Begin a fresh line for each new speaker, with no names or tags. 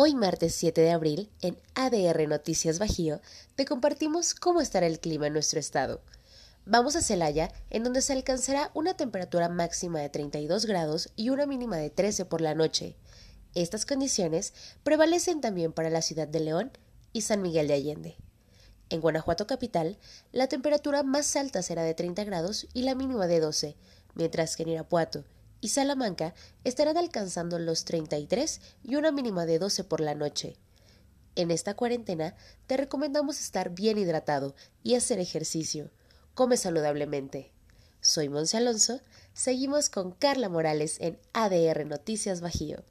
Hoy martes 7 de abril, en ADR Noticias Bajío, te compartimos cómo estará el clima en nuestro estado. Vamos a Celaya, en donde se alcanzará una temperatura máxima de 32 grados y una mínima de 13 por la noche. Estas condiciones prevalecen también para la ciudad de León y San Miguel de Allende. En Guanajuato capital, la temperatura más alta será de 30 grados y la mínima de 12, mientras que en Irapuato, y Salamanca estarán alcanzando los 33 y una mínima de 12 por la noche. En esta cuarentena te recomendamos estar bien hidratado y hacer ejercicio. Come saludablemente. Soy Monse Alonso. Seguimos con Carla Morales en ADR Noticias Bajío.